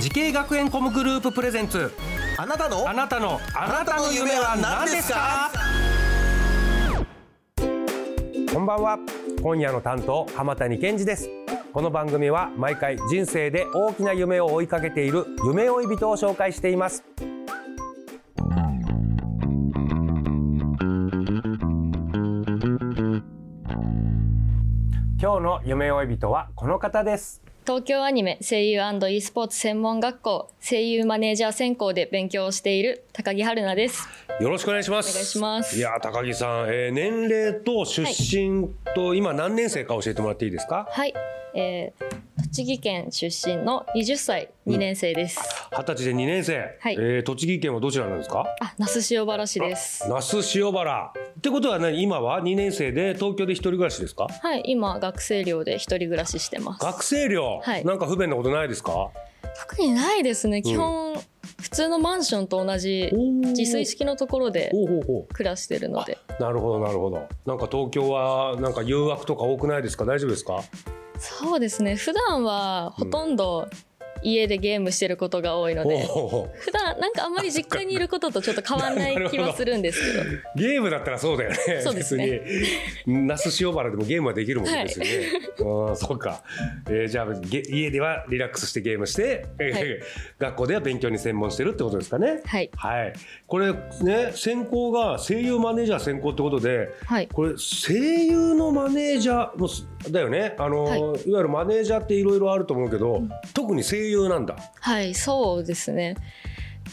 滋慶学園 COMグループプレゼンツ。あなたの？あなたのあなたの夢は何ですか？こんばんは。今夜の担当浜谷健司です。この番組は毎回人生で大きな夢を追いかけている夢追い人を紹介しています。今日の夢追い人はこの方です東京アニメ声優 &e スポーツ専門学校声優マネージャー専攻で勉強をしている高木春奈です。よろしくお願いします。お願いしますいや高木さん、えー、年齢と出身と、今何年生か教えてもらっていいですか？はい、えー、栃木県出身の20歳2年生です。二十歳で2年生。はいえー、栃木県はどちらなんですか？あ、那須塩原市です。那須塩原。ってことは何今は2年生で東京で一人暮らしですか？はい、今学生寮で一人暮らししてます。学生寮、はいなんか不便なことないですか？特にないですね。基本、普通のマンションと同じ自炊式のところで。暮らしてるので。なるほどなるほど。なんか東京はなんか誘惑とか多くないですか？大丈夫ですか？そうですね。普段はほとんど家でゲームしてることが多いので。ほうほう普段なんかあんまり実家にいることとちょっと変わんない気はするんですけどゲームだったらそうだよね。そうですね那須塩原でもゲームはできるもんですよね。ああ、そうか。えーじゃあゲ家ではリラックスしてゲームして、えーはい 学校では勉強に専門してるってことですかね。はいはい。これね専攻が声優マネージャー専攻ってことで、はいこれ声優のマネージャーのすだよね。あの、はい。い、わゆるマネージャーっていろいろあると思うけど、特に声優なんだ。はいそうですね。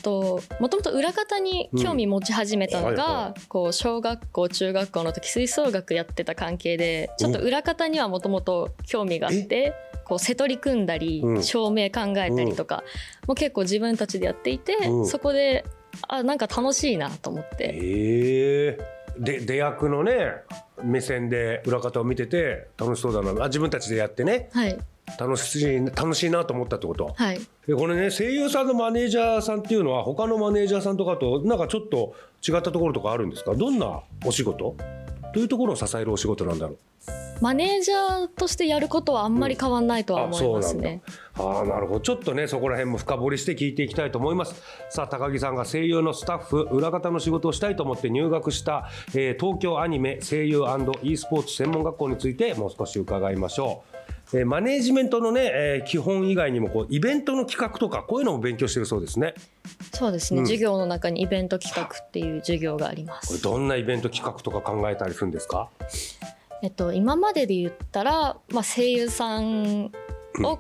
ともともと裏方に興味持ち始めたのが、うん。はいはこう小学校中学校の時吹奏楽やってた関係でちょっと裏方にはもともと興味があってこう瀬取り組んだり、うん。照明考えたりとか、もう結構自分たちでやっていて、うん。そこであなんか楽しいなと思って、ええで出役のね目線で裏方を見てて楽しそうだな。あ自分たちでやってね。はい。楽しい楽しいなと思ったってこと？はい。でこれね声優さんのマネージャーさんっていうのは他のマネージャーさんとかとなんかちょっと違ったところとかあるんですか？どんなお仕事？どういうところを支えるお仕事なんだろう？マネージャーとしてやることはあんまり変わんないとは思いますね。うなんだ。あーなるほど。ちょっとねそこら辺も深掘りして聞いていきたいと思います。さあ高木さんが声優のスタッフ裏方の仕事をしたいと思って入学した、えー東京アニメ声優 &e スポーツ専門学校についてもう少し伺いましょう、えーマネージメントのね、えー基本以外にもこうイベントの企画とかこういうのも勉強してるそうですね。そうですね、うん。授業の中にイベント企画っていう授業がありまこれす。どんなイベント企画とか考えたりするんですか？えっと、今までで言ったら、まあ、声優さんを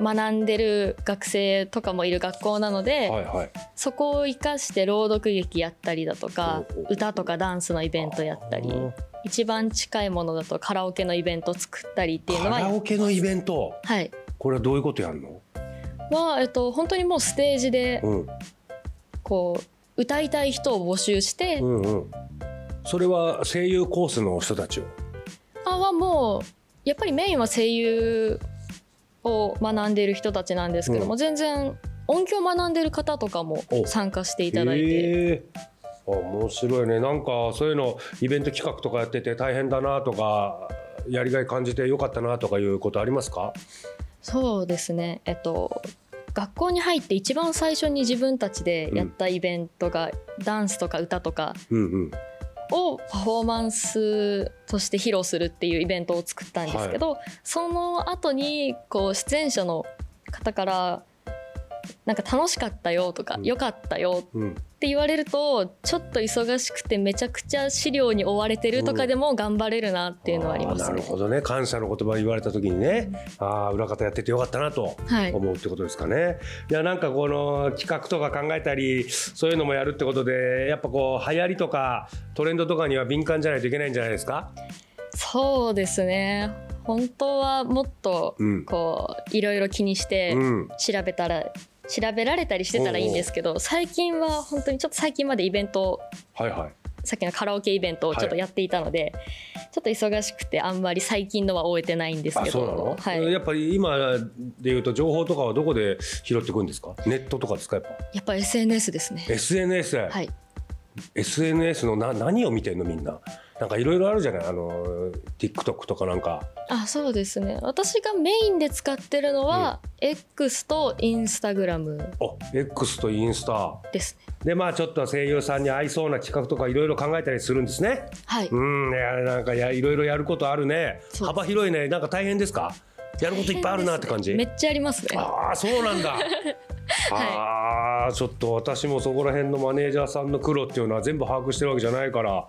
学ん。でる学生とかもいる学校なので、はいはい。そこを生かして朗読劇やったりだとか歌とかダンスのイベントやったり一番近いものだとカラオケのイベント作ったりっていうのカはラオケのイベント？はい。これはどういうことやるの、は、えっと、本当にもうステージでうん、こう歌いたい人を募集して、うんうん。それは声優コースの人たちを？あはもうやっぱりメインは声優を学んでいる人たちなんですけども、う全然音響を学んでる方とかもお参加していただいて、面白いね。なんかそういうのイベント企画とかやってて大変だなとかやりがい感じてよかったなとかいうことありますか？そうですね。えっと学校に入って一番最初に自分たちでやったイベントが、ダンスとか歌とかうんうん。をパフォーマンスとして披露するっていうイベントを作ったんですけど、その後にこう出演者の方からなんか楽しかったよとか、うん。良かったようんって言われるとちょっと忙しくてめちゃくちゃ資料に追われてるとかでも頑張れるなっていうのはありますーなるね。ほどね感謝の言葉言われた時にね、ああ裏方やっててよかったなとはい、思うってことですかね。いやなんかこの企画とか考えたりそういうのもやるってことでやっぱこう流行りとかトレンドとかには敏感じゃないといけないんじゃないですか？そうですね本当はもっとうんこういろいろ気にしてうん調べたら調べられたりしてたらいいんですけど最近は本当にちょっと最近までイベントをはいはい。さっきのカラオケイベントをちょっとやっていたので、ちょっと忙しくてあんまり最近のは終えてないんですけあそうなの？ど、、はい、やっぱり今でいうと情報とかはどこで拾ってくるんですか？ネットとかですかやっぱ？やっぱ SNS ですね。SNS、はい、SNS のな何を見てんのみんな？なんかいろいろあるじゃない？あの TikTok とかなんか。あそうですね。私がメインで使ってるのは、X と Instagram お X とインスタですね。でまあちょっと声優さんに合いそうな企画とかいろいろ考えたりするんですね。はい、うんいやなんかやいろいろやることあるね。幅広いね。なんか大変ですか？やることいっぱいあるなって感じ？めっちゃありますね。ああそうなんだ。ああちょっと私もそこら辺のマネージャーさんの苦労っていうのは全部把握してるわけじゃないから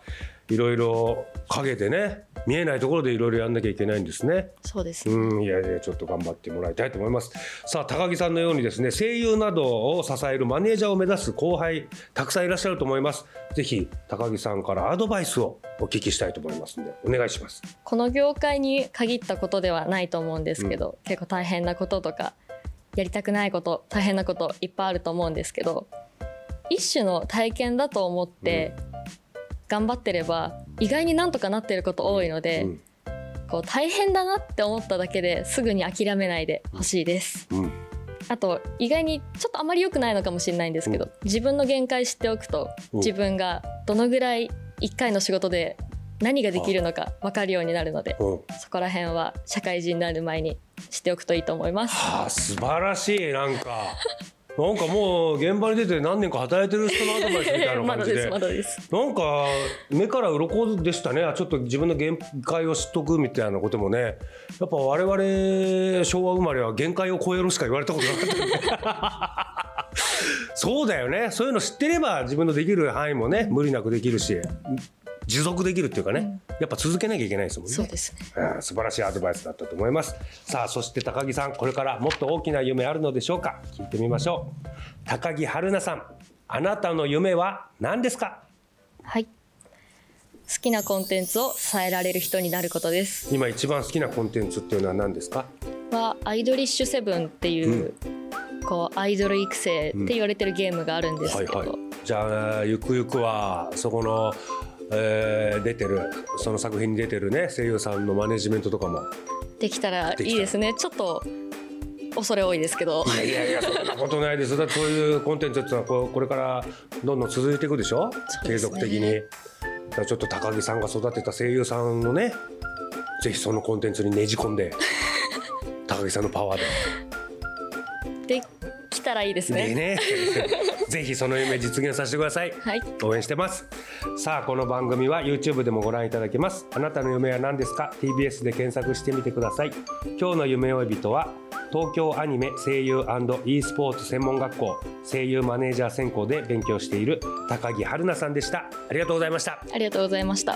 いろいろ陰でね見えないところでいろいろやんなきゃいけないんですね。そうですね。うんいやいやちょっと頑張ってもらいたいと思います。さあ高木さんのようにですね声優などを支えるマネージャーを目指す後輩たくさんいらっしゃると思います。ぜひ高木さんからアドバイスをお聞きしたいと思いますのでお願いします。この業界に限ったことではないと思うんですけど、結構大変なこととかやりたくないこと大変なこといっぱいあると思うんですけど一種の体験だと思って頑張ってれば意外になんとかなってること多いので、うん。こう大変だなって思っただけですぐに諦めないでほしいです。うん。あと意外にちょっとあまり良くないのかもしれないんですけど、自分の限界知っておくとうん。自分がどのぐらい1回の仕事で何ができるのか分かるようになるのでうん。そこら辺は社会人になる前に知っておくといいと思います。はあ素晴らしいなんかなんかもう現場に出て何年か働いてる人のアドバイスみたいな感じで。すまだです。なんか目から鱗でしたね。あちょっと自分の限界を知っとくみたいなこともね。やっぱ我々昭和生まれは限界を超えろしか言われたことなかった そうだよね。そういうの知ってれば自分のできる範囲もね無理なくできるし持続できるっていうかね、やっぱ続けなきゃいけないですもんね。そうですね。うん素晴らしいアドバイスだったと思います。さあそして高木さんこれからもっと大きな夢あるのでしょうか？聞いてみましょう。高木春奈さんあなたの夢は何ですか？はい。好きなコンテンツを伝えられる人になることです。今一番好きなコンテンツっていうのは何ですか？はアイドリッシュセブンっていう、こうアイドル育成って言われてるゲームがあるんですけど、じゃあゆくゆくはそこの、えー出てるその作品に出てるね声優さんのマネジメントとかも。できたらいいですね。ちょっと恐れ多いですけど。いやいやいやそんなことないです。だってそういうコンテンツってのはこうこれからどんどん続いていくでしょ？うですね。続的に。ちょっと高木さんが育てた声優さんのねぜひそのコンテンツにねじ込んで 高木さんのパワーで。できたらいいですね。でね ぜひその夢実現させてください。はい。応援してます。さあこの番組は YouTube でもご覧いただけます。あなたの夢は何ですか？TBS で検索してみてください。今日の夢追い人は東京アニメ声優 &e スポーツ専門学校声優マネージャー専攻で勉強している高木春奈さんでした。ありがとうございました。ありがとうございました。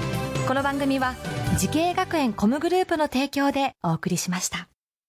この番組は時系学園コムグループの提供でお送りしました。